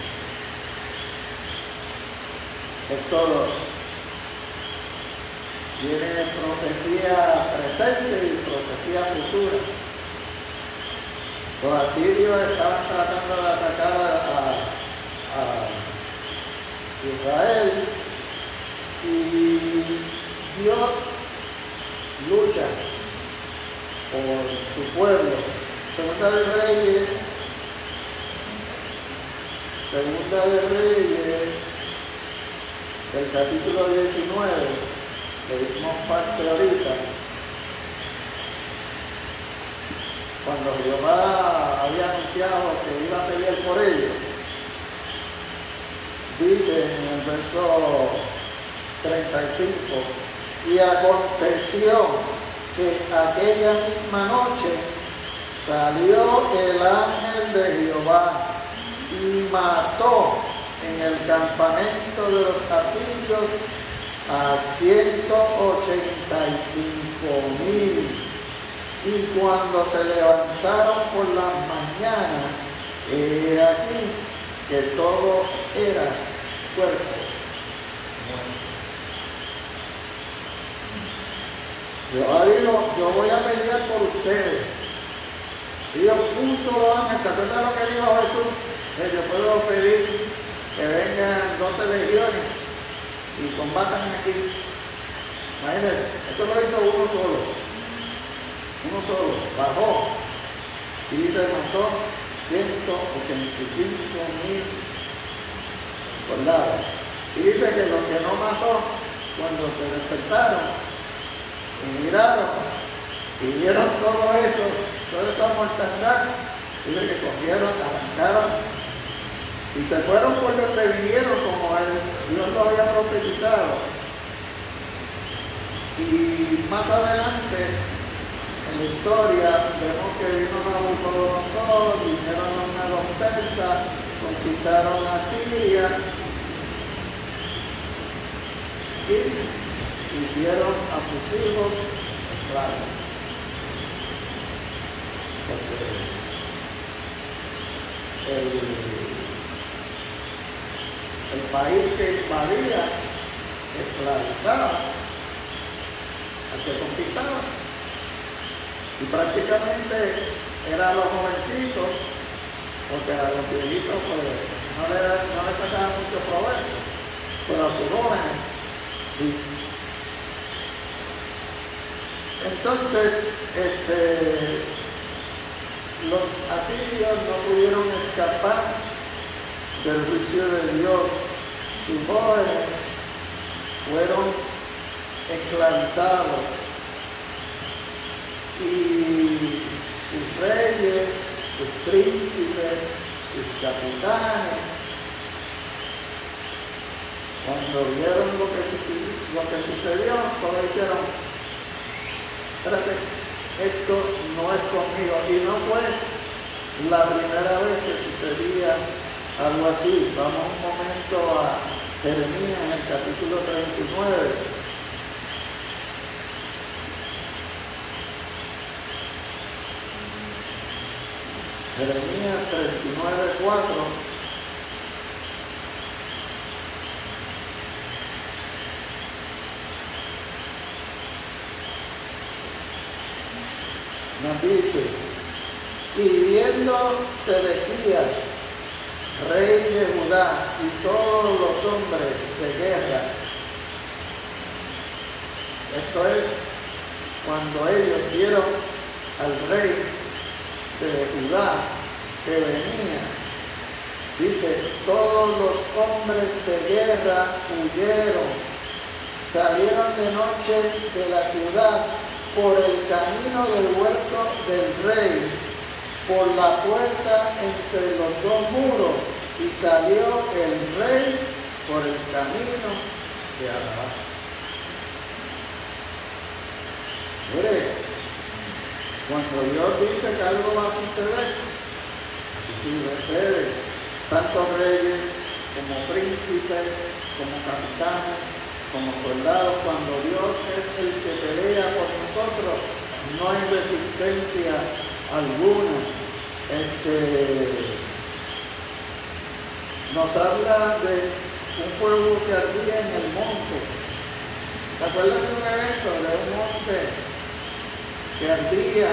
Esto tiene profecía presente y profecía futura. Los asirios estaban tratando de atacar a, Israel y Dios lucha por su pueblo. Segunda de Reyes, Segunda de Reyes el capítulo 19, que vimos parte ahorita, cuando Jehová había anunciado que iba a pelear por ellos, dice en el verso 35, y aconteció que aquella misma noche salió el ángel de Jehová y mató en el campamento de los asirios a 185 mil. Y cuando se levantaron por las mañanas, he aquí que todo era cuerpos Yo digo, yo voy a pelear por ustedes. Dios puso los ángeles, ¿se lo que dijo Jesús? Que yo puedo pedir que vengan 12 legiones y combatan aquí. Imagínense, esto lo hizo uno solo. Uno solo, bajó y se mató 185 mil soldados. Y dice que los que no mató, cuando se despertaron y miraron y vieron todo eso, toda esa mortandad, dice que cogieron, arrancaron y se fueron por donde vinieron como Dios lo había profetizado. Y más adelante, en la historia vemos que vino Nabucodonosor, vinieron los persas, conquistaron a Siria y hicieron a sus hijos esclavos. el, el país que invadía esclavizaba al que conquistaba. Y prácticamente eran los jovencitos, porque a los viejitos pues, no, le, no sacaban mucho provecho, pero a sus jóvenes sí. Entonces, este, los asirios no pudieron escapar del juicio de Dios. Sus jóvenes fueron esclavizados y sus reyes, sus príncipes, sus capitanes, cuando vieron lo que, sucedió, lo que sucedió, todos hicieron, espérate, esto no es conmigo. Y no fue la primera vez que sucedía algo así. Vamos un momento a Jeremías en el capítulo 39. Jeremías 39, 4. Nos dice, y viendo Sedequías, rey de Judá, y todos los hombres de guerra, esto es cuando ellos vieron al rey de Judá que venía. Dice, todos los hombres de guerra huyeron, salieron de noche de la ciudad por el camino del huerto del rey, por la puerta entre los dos muros, y salió el rey por el camino de Arabá. Mire, cuando Dios dice que algo va a suceder, así sucede. Tanto reyes como príncipes, como capitanes, como soldados, cuando Dios es el que pelea por nosotros, no hay resistencia alguna. Este, nos habla de un fuego que ardía en el monte. ¿Se acuerdan de un evento de un monte que ardía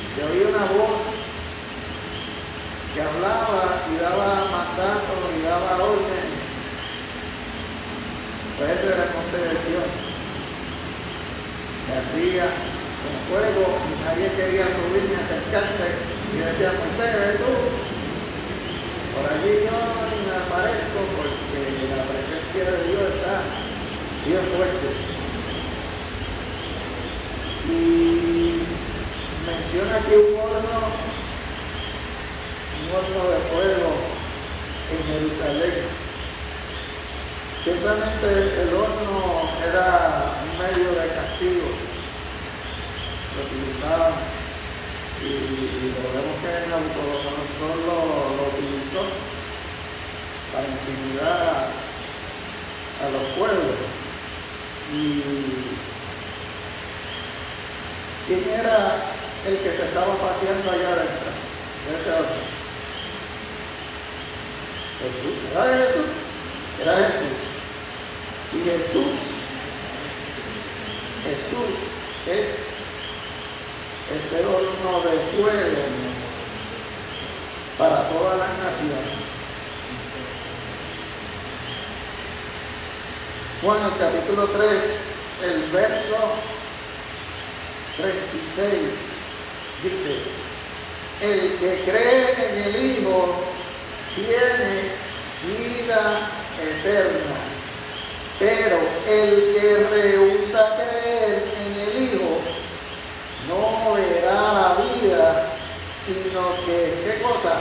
y se oía una voz que hablaba y daba mandatos y daba órdenes. Pues ese era el monte de Sion. Ardía con fuego y nadie quería subir ni acercarse y decía, Moisés, ve tú. Por allí yo me aparezco porque la presencia de Dios está bien fuerte. Y menciona aquí un horno, un horno de fuego en Jerusalén. Simplemente el horno era un medio de castigo. Lo utilizaban y, y lo vemos que en Nabucodonosor lo, lo utilizó para a los pueblos. Y ¿Quién era el que se estaba paseando allá adentro? Ese otro. Jesús. ¿Era Jesús? Era Jesús. Y Jesús, Jesús es ese horno de fuego para todas las naciones. Juan, el capítulo 3, el verso 36 dice, el que cree en el Hijo tiene vida eterna, pero el que rehúsa creer en el Hijo no verá la vida, sino que, ¿qué cosa?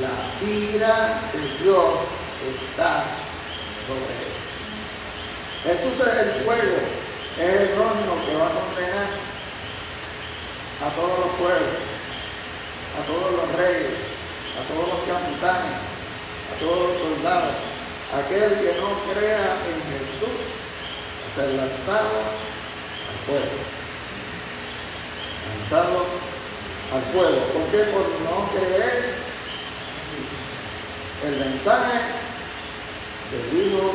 La ira de Dios está sobre él. Jesús es el fuego es el horno que va a condenar a todos los pueblos, a todos los reyes, a todos los capitanes, a todos los soldados. Aquel que no crea en Jesús, ser lanzado al fuego. Lanzado al fuego. ¿Por qué? Por no creer el mensaje del Hijo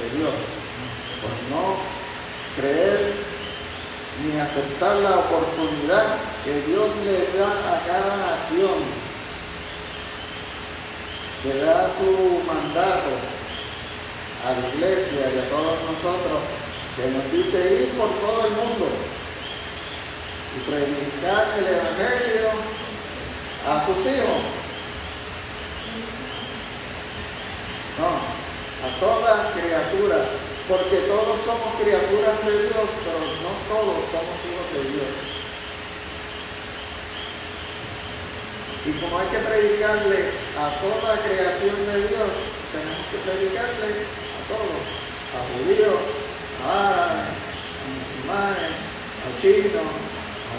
de Dios. Por no creer ni aceptar la oportunidad que Dios le da a cada nación, que da su mandato a la iglesia y a todos nosotros, que nos dice ir por todo el mundo y predicar el Evangelio a sus hijos. No, a toda criatura, porque todos somos criaturas de Dios, pero no todos somos hijos de Dios. Y como hay que predicarle a toda creación de Dios, tenemos que predicarle a todos, a judíos, a árabes, a musulmanes, a chinos,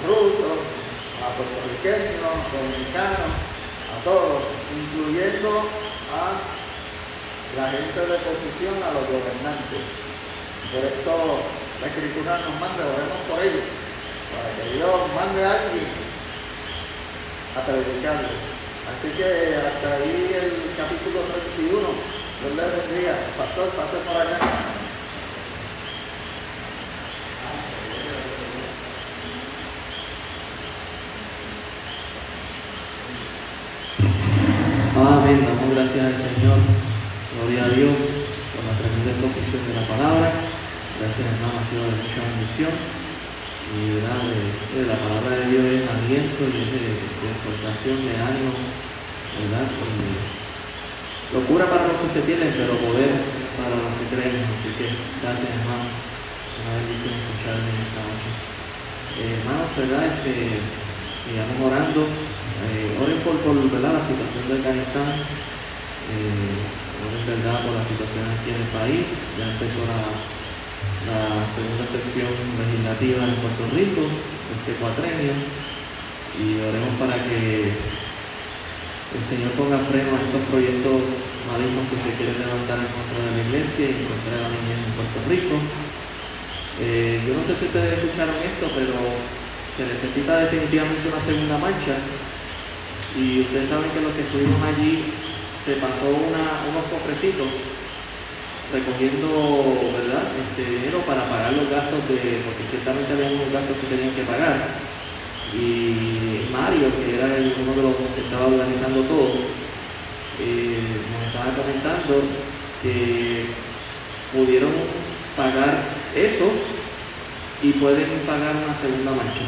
rusos, a puertorriqueños, dominicanos, a todos, incluyendo a la gente de oposición, a los gobernantes. Por esto la escritura nos manda, oremos por ellos, para que Dios mande a alguien a predicarle. Así que hasta ahí el capítulo 31. Dios le bendiga. Pastor, pase por acá. Amén, damos gracias al Señor. Gloria a Dios por la tremenda exposición de la palabra. Gracias hermano, ha sido de mucha bendición. Y ¿verdad? De, la palabra de Dios es aliento y es de, exhortación, de ánimo, ¿verdad? locura para los que se tienen, pero poder para los que creen. Así que gracias hermano. Una bendición escucharme en esta noche. Eh, hermanos, ¿verdad? Este, sigamos orando eh, oren por, por la situación de Afganistán, eh, verdad por la situación aquí en el país, ya empezó la, la segunda sección legislativa en Puerto Rico, este cuatrenio, y oremos para que el Señor ponga freno a estos proyectos malignos que se quieren levantar en contra de la iglesia y en contra de la niñez en Puerto Rico. Eh, yo no sé si ustedes escucharon esto, pero se necesita definitivamente una segunda marcha. Y ustedes saben que los que estuvimos allí se pasó unos cofrecitos recogiendo ¿verdad? Este dinero para pagar los gastos de, porque ciertamente había unos gastos que tenían que pagar. Y Mario, que era uno de los que estaba organizando todo, eh, nos estaba comentando que pudieron pagar eso y pueden pagar una segunda marcha.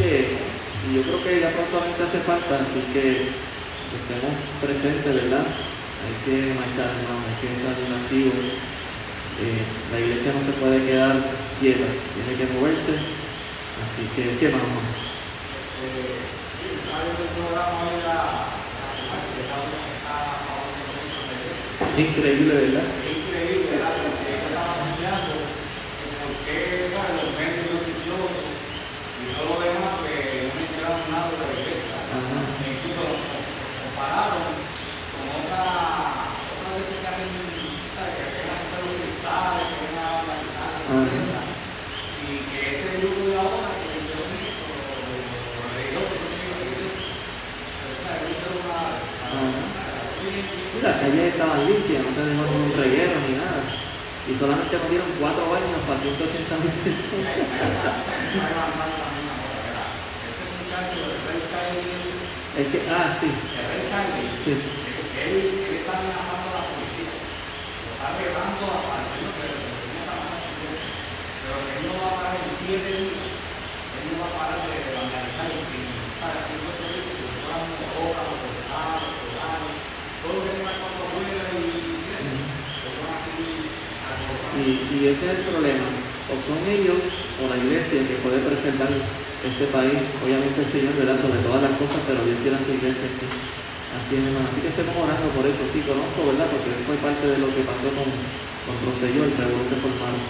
Y yo creo que ya prontamente hace falta, así que estemos presentes, ¿verdad? Hay que marchar, hermano, hay que estar activos. Eh, la iglesia no se puede quedar quieta, tiene que moverse. Así que sí, hermano. Increíble, ¿verdad? Increíble, ¿verdad? Porque estaba anunciando porque los medios noticiosos y todo lo demás nada de la iglesia. E incluso con otra, otra de que hacen. Que cristales, que ven a organizar la y que este grupo de ahora que religiosos, no se dejó ningún reguero ni nada. Y solamente cuatro años para 180 mil. Es que, ah, sí. El rey Charlie, sí. él, él está amenazando a la policía. Lo está llevando a partir que tenía esa mala Pero que él no va a parar en siete días. Él no va a parar de vandalizar el crimen. Para así no se dice que van a los soldados, los soldados, todo lo que tenga cuando juega y y, y ese es el problema. O son ellos o la iglesia que puede preservar este país, obviamente el Señor verá sobre todas las cosas, pero Dios tiene a su iglesia aquí. Así es, hermano. Así que estemos orando por eso. Sí, conozco, ¿verdad? Porque fue parte de lo que pasó con, con Rosselló, el revolución formado.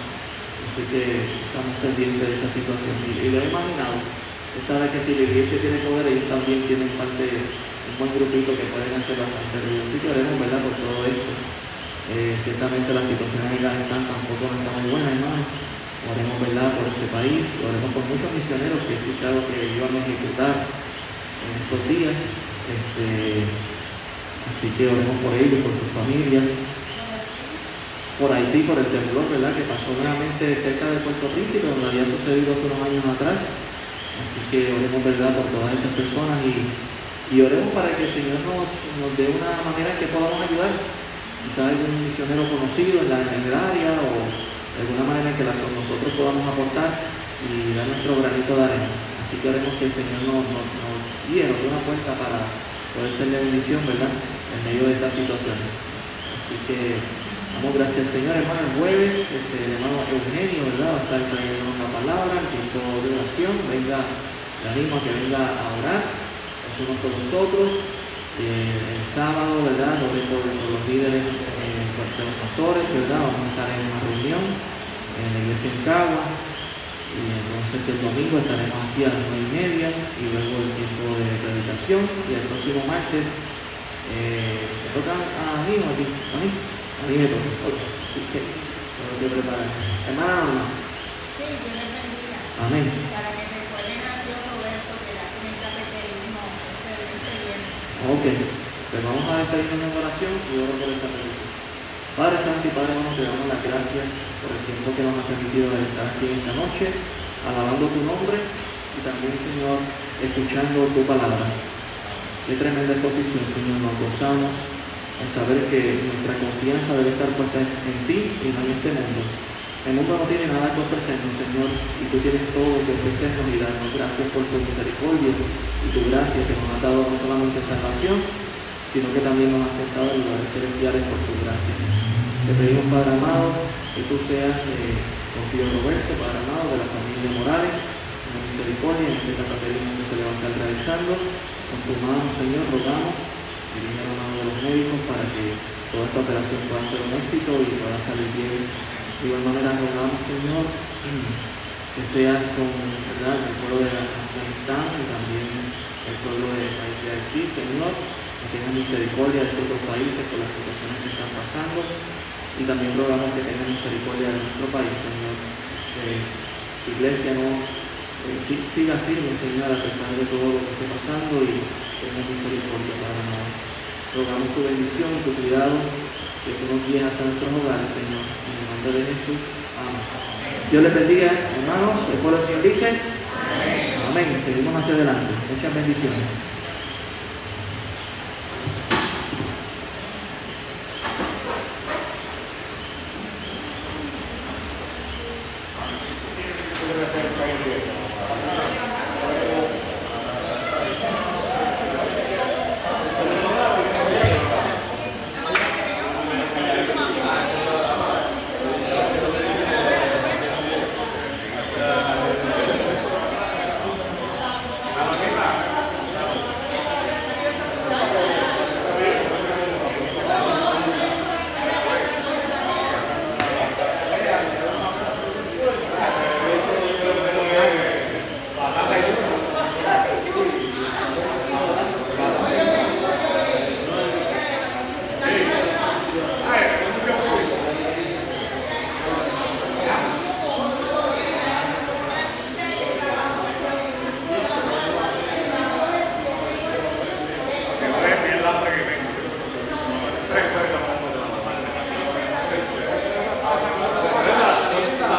Así que estamos pendientes de esa situación. Y, lo he imaginado. Usted sabe que si la iglesia tiene poder, ellos también tienen parte, un buen grupito que pueden hacer bastante ruido. Así que oremos, ¿verdad?, por todo esto. Eh, ciertamente la situación en Afganistán tampoco no está muy buena, hermano. Oremos, ¿verdad?, por ese país. Oremos por muchos misioneros que he escuchado que iban a ejecutar en estos días. Este, así que oremos por ellos, por sus familias. Por Haití, por el temblor, ¿verdad?, que pasó nuevamente cerca de Puerto Príncipe, donde había sucedido hace unos años atrás. Así que oremos, ¿verdad?, por todas esas personas y, y oremos para que el Señor nos, nos dé una manera en que podamos ayudar. Quizás algún misionero conocido en, la, en el área o de alguna manera que la, nosotros podamos aportar y dar nuestro granito de arena. Así que oremos que el Señor nos, nos, nos guíe, nos dé una puerta para poder ser de bendición, ¿verdad?, en medio de esta situación. Así que damos gracias al Señor, hermano, el jueves, este, el hermano Eugenio, ¿verdad?, va a estar trayendo una palabra, el tiempo de oración, venga, le animo a que venga a orar, uno con nosotros. Eh, el sábado, ¿verdad?, lo por, por los líderes, eh, por los pastores, ¿verdad?, vamos a estar en una reunión en la iglesia en Caguas, y entonces el domingo estaremos aquí a las nueve y media, y luego el tiempo de predicación, y el próximo martes, eh, ¿me toca a mí o a ti? ¿A mí? A mí me toca, así que tengo que preparar. Hermana. Amén. Para que recuerden a Dios Roberto que la tiene cafeterismo este este viernes. Ok, pues vamos a despedirnos en oración y oro por esta petición. Padre Santo y Padre Bueno, te damos las gracias por el tiempo que nos ha permitido estar aquí esta noche, alabando tu nombre y también, Señor, escuchando tu palabra. Qué tremenda exposición, Señor, nos gozamos en saber que nuestra confianza debe estar puesta en ti y no en este mundo. El mundo no tiene nada que ofrecernos, Señor, y tú tienes todo que ofrecernos y darnos. Gracias por tu misericordia y tu gracia que nos ha dado no solamente salvación, sino que también nos ha aceptado en lugares celestiales por tu gracia. Te pedimos, Padre amado, que tú seas eh, Roberto, Padre amado, de la familia Morales, en la misericordia, en este cataclismo que se le va a estar realizando. Con tu mano, Señor, rogamos, dirige la mano de los médicos para que toda esta operación pueda ser un éxito y pueda salir bien. De igual manera, rogamos, Señor, que seas con ¿verdad? el pueblo de Afganistán y también el pueblo de, de Haití, Señor, que tengan misericordia de estos dos países por las situaciones que están pasando y también rogamos que tengan misericordia de nuestro país, Señor. Que tu iglesia no eh, siga firme, Señor, a pesar de todo lo que esté pasando y tenga misericordia para nosotros. Rogamos tu bendición, tu cuidado, que tú nos guíes hasta nuestros hogares, Señor. En el nombre de Jesús. Amén. Dios les bendiga, hermanos. El pueblo del Señor dice. Amén. Seguimos hacia adelante. Muchas bendiciones.